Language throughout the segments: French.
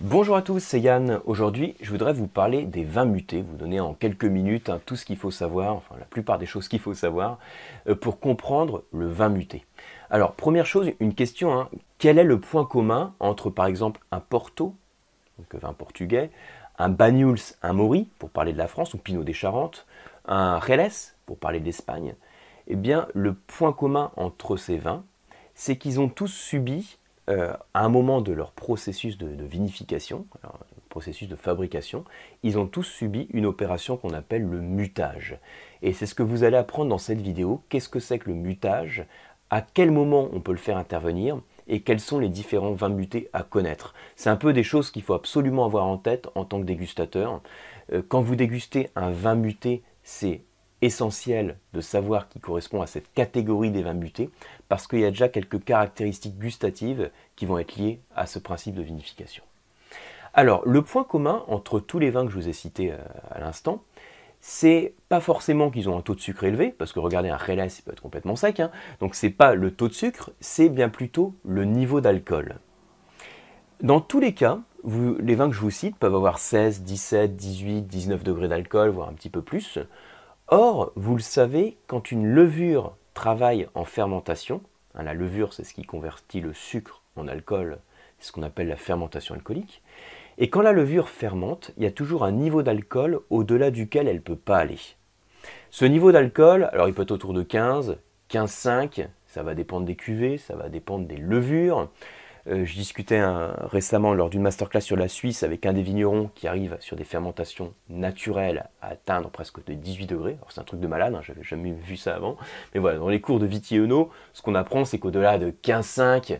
Bonjour à tous, c'est Yann. Aujourd'hui, je voudrais vous parler des vins mutés, vous donner en quelques minutes hein, tout ce qu'il faut savoir, enfin la plupart des choses qu'il faut savoir, euh, pour comprendre le vin muté. Alors, première chose, une question, hein. quel est le point commun entre par exemple un Porto, donc vin portugais, un Banyuls, un Mori, pour parler de la France, ou Pinot des Charentes, un Reles, pour parler de l'Espagne? Eh bien, le point commun entre ces vins, c'est qu'ils ont tous subi euh, à un moment de leur processus de, vinification, processus de fabrication, ils ont tous subi une opération qu'on appelle le mutage. Et c'est ce que vous allez apprendre dans cette vidéo. Qu'est-ce que c'est que le mutage? À quel moment on peut le faire intervenir? Et quels sont les différents vins mutés à connaître? C'est un peu des choses qu'il faut absolument avoir en tête en tant que dégustateur. Euh, quand vous dégustez un vin muté, c'est essentiel de savoir qui correspond à cette catégorie des vins mutés, parce qu'il y a déjà quelques caractéristiques gustatives qui vont être liées à ce principe de vinification. Alors, le point commun entre tous les vins que je vous ai cités euh, à l'instant, c'est pas forcément qu'ils ont un taux de sucre élevé, parce que regardez, un Reles, il peut être complètement sec, hein. donc c'est pas le taux de sucre, c'est bien plutôt le niveau d'alcool. Dans tous les cas, les vins que je vous cite peuvent avoir 16, 17, 18, 19 degrés d'alcool, voire un petit peu plus. Or, vous le savez, quand une levure travaille en fermentation, hein, la levure c'est ce qui convertit le sucre en alcool, c'est ce qu'on appelle la fermentation alcoolique, et quand la levure fermente, il y a toujours un niveau d'alcool au-delà duquel elle ne peut pas aller. Ce niveau d'alcool, alors il peut être autour de 15, 15,5, ça va dépendre des cuvées, ça va dépendre des levures, je discutais récemment lors d'une masterclass sur la Suisse avec un des vignerons qui arrive sur des fermentations naturelles à atteindre presque de 18 degrés. Alors c'est un truc de malade, hein, j'avais jamais vu ça avant. Mais voilà, dans les cours de Viti ce qu'on apprend c'est qu'au-delà de 15,5,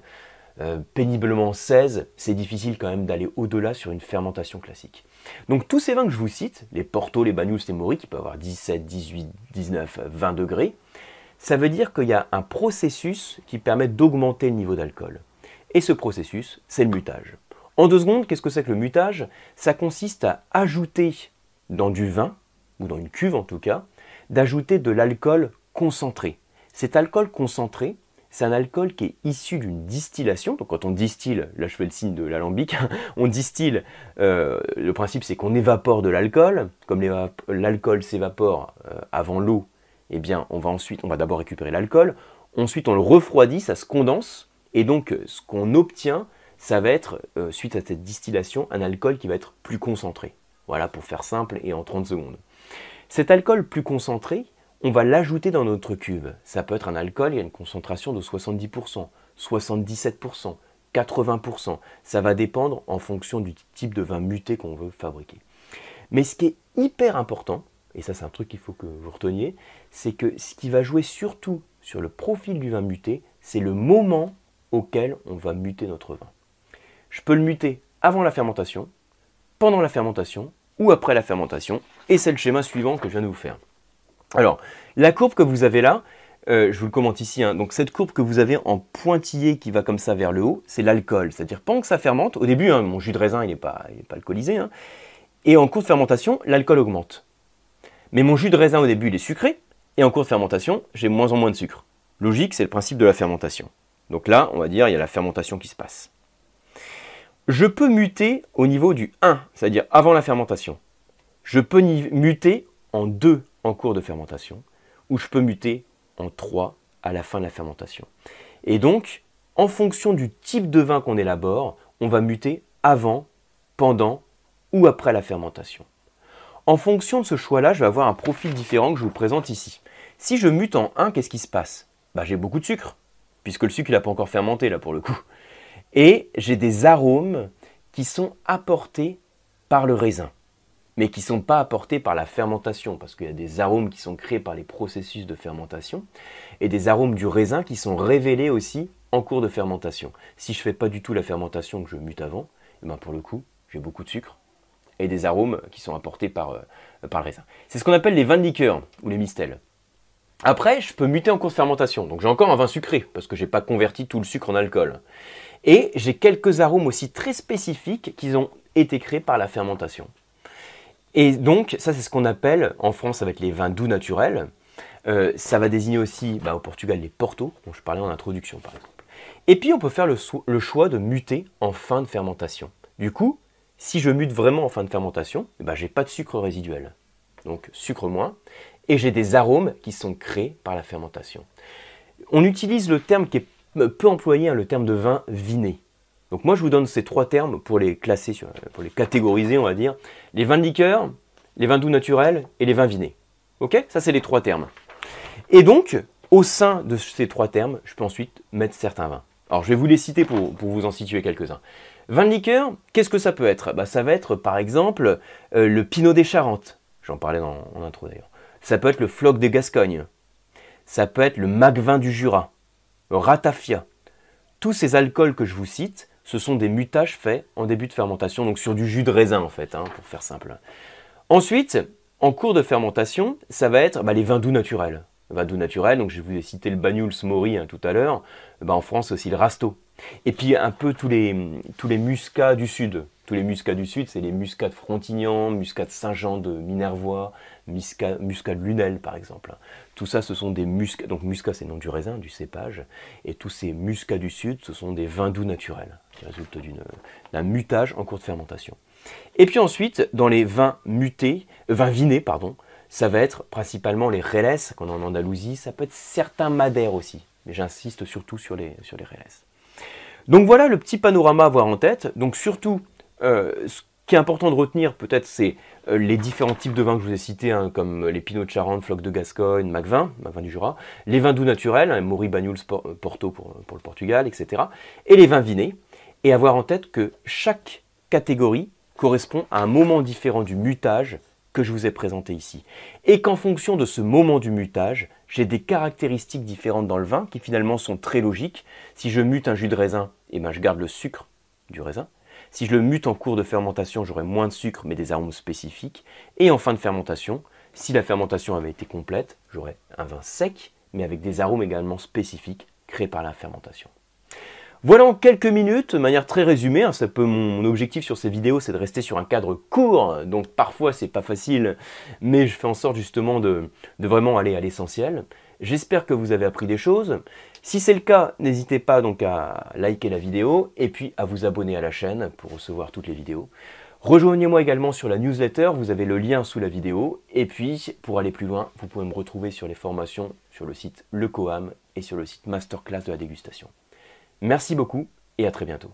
euh, péniblement 16, c'est difficile quand même d'aller au-delà sur une fermentation classique. Donc tous ces vins que je vous cite, les Porto, les Banyuls, les Mori, qui peuvent avoir 17, 18, 19, 20 degrés, ça veut dire qu'il y a un processus qui permet d'augmenter le niveau d'alcool. Et ce processus, c'est le mutage. En deux secondes, qu'est-ce que c'est que le mutage? Ça consiste à ajouter dans du vin, ou dans une cuve en tout cas, d'ajouter de l'alcool concentré. Cet alcool concentré, c'est un alcool qui est issu d'une distillation. Donc quand on distille, là je fais le signe de l'alambic, on distille, euh, le principe c'est qu'on évapore de l'alcool. Comme l'alcool s'évapore euh, avant l'eau, eh bien on va ensuite, on va d'abord récupérer l'alcool, ensuite on le refroidit, ça se condense, et donc, euh, ce qu'on obtient, ça va être, euh, suite à cette distillation, un alcool qui va être plus concentré. Voilà, pour faire simple et en 30 secondes. Cet alcool plus concentré, on va l'ajouter dans notre cuve. Ça peut être un alcool, il y a une concentration de 70%, 77%, 80%. Ça va dépendre en fonction du type de vin muté qu'on veut fabriquer. Mais ce qui est hyper important, et ça c'est un truc qu'il faut que vous reteniez, c'est que ce qui va jouer surtout sur le profil du vin muté, c'est le moment auquel on va muter notre vin. Je peux le muter avant la fermentation, pendant la fermentation ou après la fermentation, et c'est le schéma suivant que je viens de vous faire. Alors, la courbe que vous avez là, euh, je vous le commente ici, hein. donc cette courbe que vous avez en pointillé qui va comme ça vers le haut, c'est l'alcool. C'est-à-dire pendant que ça fermente, au début, hein, mon jus de raisin il n'est pas, alcoolisé, hein. et en cours de fermentation, l'alcool augmente. Mais mon jus de raisin au début il est sucré, et en cours de fermentation, j'ai moins en moins de sucre. Logique, c'est le principe de la fermentation. Donc là, on va dire, il y a la fermentation qui se passe. Je peux muter au niveau du 1, c'est-à-dire avant la fermentation. Je peux muter en 2 en cours de fermentation, ou je peux muter en 3 à la fin de la fermentation. Et donc, en fonction du type de vin qu'on élabore, on va muter avant, pendant ou après la fermentation. En fonction de ce choix-là, je vais avoir un profil différent que je vous présente ici. Si je mute en 1, qu'est-ce qui se passe? Bah, J'ai beaucoup de sucre puisque le sucre n'a pas encore fermenté là pour le coup. Et j'ai des arômes qui sont apportés par le raisin, mais qui ne sont pas apportés par la fermentation, parce qu'il y a des arômes qui sont créés par les processus de fermentation, et des arômes du raisin qui sont révélés aussi en cours de fermentation. Si je ne fais pas du tout la fermentation que je mute avant, eh ben pour le coup, j'ai beaucoup de sucre et des arômes qui sont apportés par, euh, par le raisin. C'est ce qu'on appelle les vins de liqueur ou les mistels. Après, je peux muter en cours de fermentation. Donc j'ai encore un vin sucré, parce que je n'ai pas converti tout le sucre en alcool. Et j'ai quelques arômes aussi très spécifiques qui ont été créés par la fermentation. Et donc, ça c'est ce qu'on appelle, en France avec les vins doux naturels, euh, ça va désigner aussi bah, au Portugal les Porto, dont je parlais en introduction par exemple. Et puis on peut faire le, choix de muter en fin de fermentation. Du coup, Si je mute vraiment en fin de fermentation, eh ben, j'ai pas de sucre résiduel. Donc sucre moins. Et j'ai des arômes qui sont créés par la fermentation. On utilise le terme qui est peu employé, hein, le terme de vin viné. Donc moi je vous donne ces trois termes pour les classer, pour les catégoriser on va dire. Les vins de liqueur, les vins doux naturels et les vins vinés. Ok? Ça c'est les trois termes. Et donc, au sein de ces trois termes, je peux ensuite mettre certains vins. Alors je vais vous les citer pour, vous en situer quelques-uns. Vin de liqueur, qu'est-ce que ça peut être? Bah, Ça va être par exemple euh, le Pinot des Charentes. J'en parlais dans, en intro d'ailleurs. Ça peut être le Floc de Gascogne. Ça peut être le Magvin du Jura. Ratafia. Tous ces alcools que je vous cite, ce sont des mutages faits en début de fermentation, donc sur du jus de raisin en fait, hein, pour faire simple. Ensuite, en cours de fermentation, ça va être bah, les vins doux naturels. Vins doux naturels, donc je vous ai cité le Banyuls Mori hein, tout à l'heure, bah, en France aussi le Rasto. Et puis un peu tous les, tous les muscats du sud. Tous les muscats du sud, c'est les muscats de Frontignan, muscats de Saint-Jean de Minervois, muscat, de Lunel par exemple. Tout ça, ce sont des muscats. Donc muscat, c'est le nom du raisin, du cépage. Et tous ces muscats du sud, ce sont des vins doux naturels qui résultent d'un mutage en cours de fermentation. Et puis ensuite, dans les vins mutés, euh, vins vinés, pardon, ça va être principalement les reles qu'on a en Andalousie. Ça peut être certains madères aussi, mais j'insiste surtout sur les, sur les. Donc voilà le petit panorama à avoir en tête. Donc surtout, euh, qui est important de retenir, peut-être, c'est euh, les différents types de vins que je vous ai cités, hein, comme les Pinot de Charente, Floc de Gascogne, Macvin, Macvin du Jura, les vins doux naturels, hein, Mori, Banyuls, euh, Porto pour, le Portugal, etc. Et les vins vinés. Et avoir en tête que chaque catégorie correspond à un moment différent du mutage que je vous ai présenté ici. Et qu'en fonction de ce moment du mutage, j'ai des caractéristiques différentes dans le vin qui finalement sont très logiques. Si je mute un jus de raisin, eh ben, je garde le sucre du raisin. Si je le mute en cours de fermentation, j'aurai moins de sucre mais des arômes spécifiques. Et en fin de fermentation, si la fermentation avait été complète, j'aurais un vin sec mais avec des arômes également spécifiques créés par la fermentation. Voilà en quelques minutes, de manière très résumée, hein, mon objectif sur ces vidéos c'est de rester sur un cadre court, donc parfois c'est pas facile, mais je fais en sorte justement de, de vraiment aller à l'essentiel. J'espère que vous avez appris des choses. Si c'est le cas, n'hésitez pas donc à liker la vidéo et puis à vous abonner à la chaîne pour recevoir toutes les vidéos. Rejoignez-moi également sur la newsletter, vous avez le lien sous la vidéo. Et puis, pour aller plus loin, vous pouvez me retrouver sur les formations sur le site Le Coam et sur le site Masterclass de la dégustation. Merci beaucoup et à très bientôt.